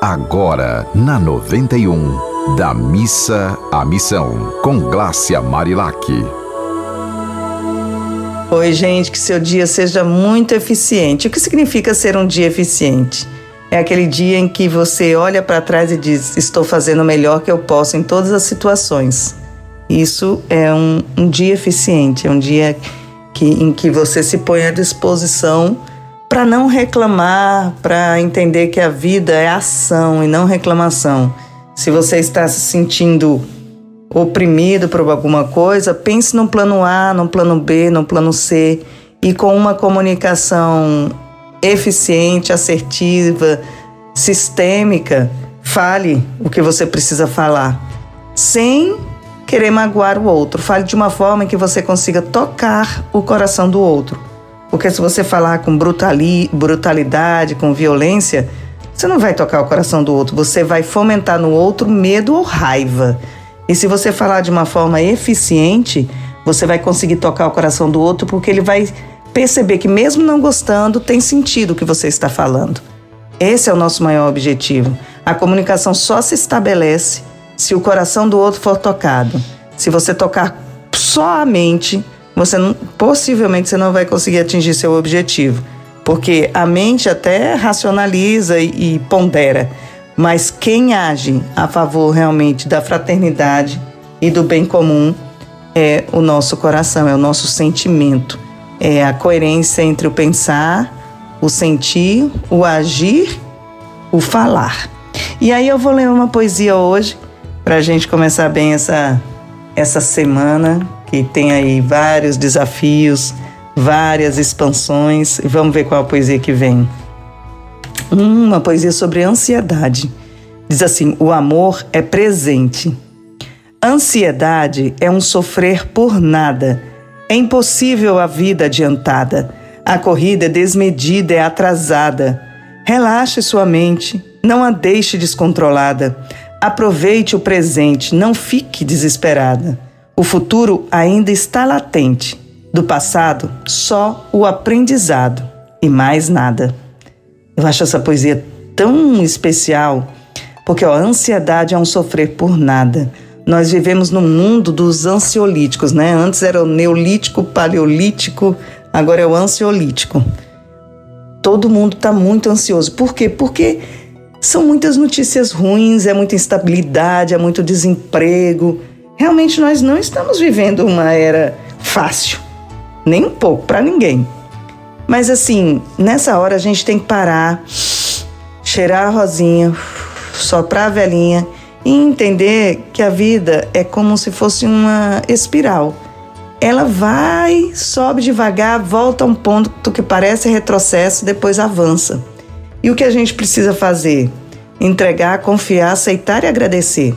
Agora, na 91, da missa à missão, com Glácia Marilac. Oi, gente, que seu dia seja muito eficiente. O que significa ser um dia eficiente? É aquele dia em que você olha para trás e diz: Estou fazendo o melhor que eu posso em todas as situações. Isso é um, um dia eficiente, é um dia que, em que você se põe à disposição para não reclamar, para entender que a vida é ação e não reclamação. Se você está se sentindo oprimido por alguma coisa, pense no plano A, no plano B, no plano C e com uma comunicação eficiente, assertiva, sistêmica, fale o que você precisa falar, sem querer magoar o outro. Fale de uma forma que você consiga tocar o coração do outro. Porque se você falar com brutali, brutalidade, com violência, você não vai tocar o coração do outro, você vai fomentar no outro medo ou raiva. E se você falar de uma forma eficiente, você vai conseguir tocar o coração do outro porque ele vai perceber que, mesmo não gostando, tem sentido o que você está falando. Esse é o nosso maior objetivo. A comunicação só se estabelece se o coração do outro for tocado. Se você tocar só a mente, você possivelmente você não vai conseguir atingir seu objetivo, porque a mente até racionaliza e, e pondera, mas quem age a favor realmente da fraternidade e do bem comum é o nosso coração, é o nosso sentimento, é a coerência entre o pensar, o sentir, o agir, o falar. E aí eu vou ler uma poesia hoje para a gente começar bem essa essa semana que tem aí vários desafios, várias expansões. Vamos ver qual a poesia que vem. Hum, uma poesia sobre ansiedade. Diz assim: O amor é presente. Ansiedade é um sofrer por nada. É impossível a vida adiantada. A corrida é desmedida, é atrasada. Relaxe sua mente, não a deixe descontrolada. Aproveite o presente, não fique desesperada. O futuro ainda está latente. Do passado, só o aprendizado e mais nada. Eu acho essa poesia tão especial, porque ó, a ansiedade é um sofrer por nada. Nós vivemos no mundo dos ansiolíticos, né? Antes era o neolítico, paleolítico, agora é o ansiolítico. Todo mundo está muito ansioso. Por quê? Porque são muitas notícias ruins, é muita instabilidade, é muito desemprego, Realmente nós não estamos vivendo uma era fácil, nem um pouco para ninguém. Mas assim, nessa hora a gente tem que parar, cheirar a rosinha, soprar a velhinha e entender que a vida é como se fosse uma espiral. Ela vai, sobe devagar, volta a um ponto que parece retrocesso, depois avança. E o que a gente precisa fazer? Entregar, confiar, aceitar e agradecer.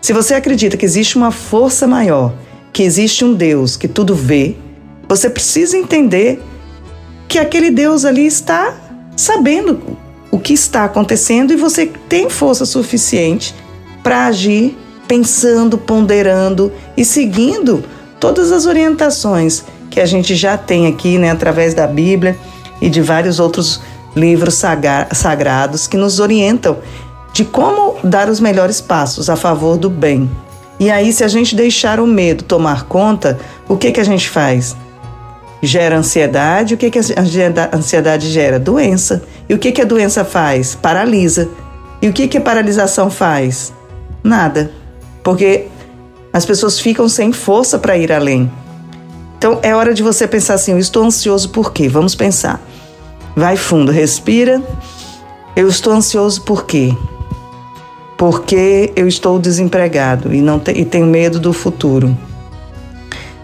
Se você acredita que existe uma força maior, que existe um Deus que tudo vê, você precisa entender que aquele Deus ali está sabendo o que está acontecendo e você tem força suficiente para agir pensando, ponderando e seguindo todas as orientações que a gente já tem aqui, né, através da Bíblia e de vários outros livros sagrados que nos orientam de como dar os melhores passos a favor do bem. E aí, se a gente deixar o medo tomar conta, o que, que a gente faz? Gera ansiedade. O que, que a ansiedade gera? Doença. E o que, que a doença faz? Paralisa. E o que, que a paralisação faz? Nada. Porque as pessoas ficam sem força para ir além. Então é hora de você pensar assim: eu estou ansioso por quê? Vamos pensar. Vai fundo, respira. Eu estou ansioso por quê? porque eu estou desempregado e, não te, e tenho medo do futuro.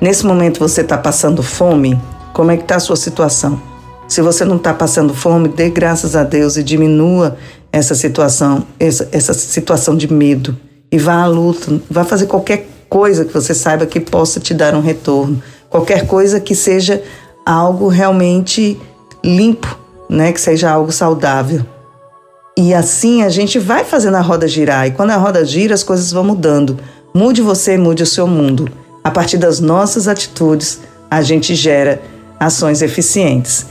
Nesse momento você está passando fome? Como é que está a sua situação? Se você não está passando fome, dê graças a Deus e diminua essa situação, essa, essa situação de medo. E vá à luta, vá fazer qualquer coisa que você saiba que possa te dar um retorno. Qualquer coisa que seja algo realmente limpo, né? que seja algo saudável. E assim a gente vai fazendo a roda girar. E quando a roda gira, as coisas vão mudando. Mude você, mude o seu mundo. A partir das nossas atitudes, a gente gera ações eficientes.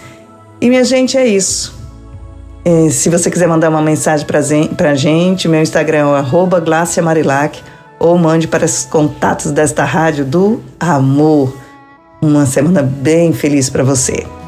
E minha gente, é isso. É, se você quiser mandar uma mensagem para a gente, meu Instagram é o Marilac ou mande para os contatos desta rádio do amor. Uma semana bem feliz para você.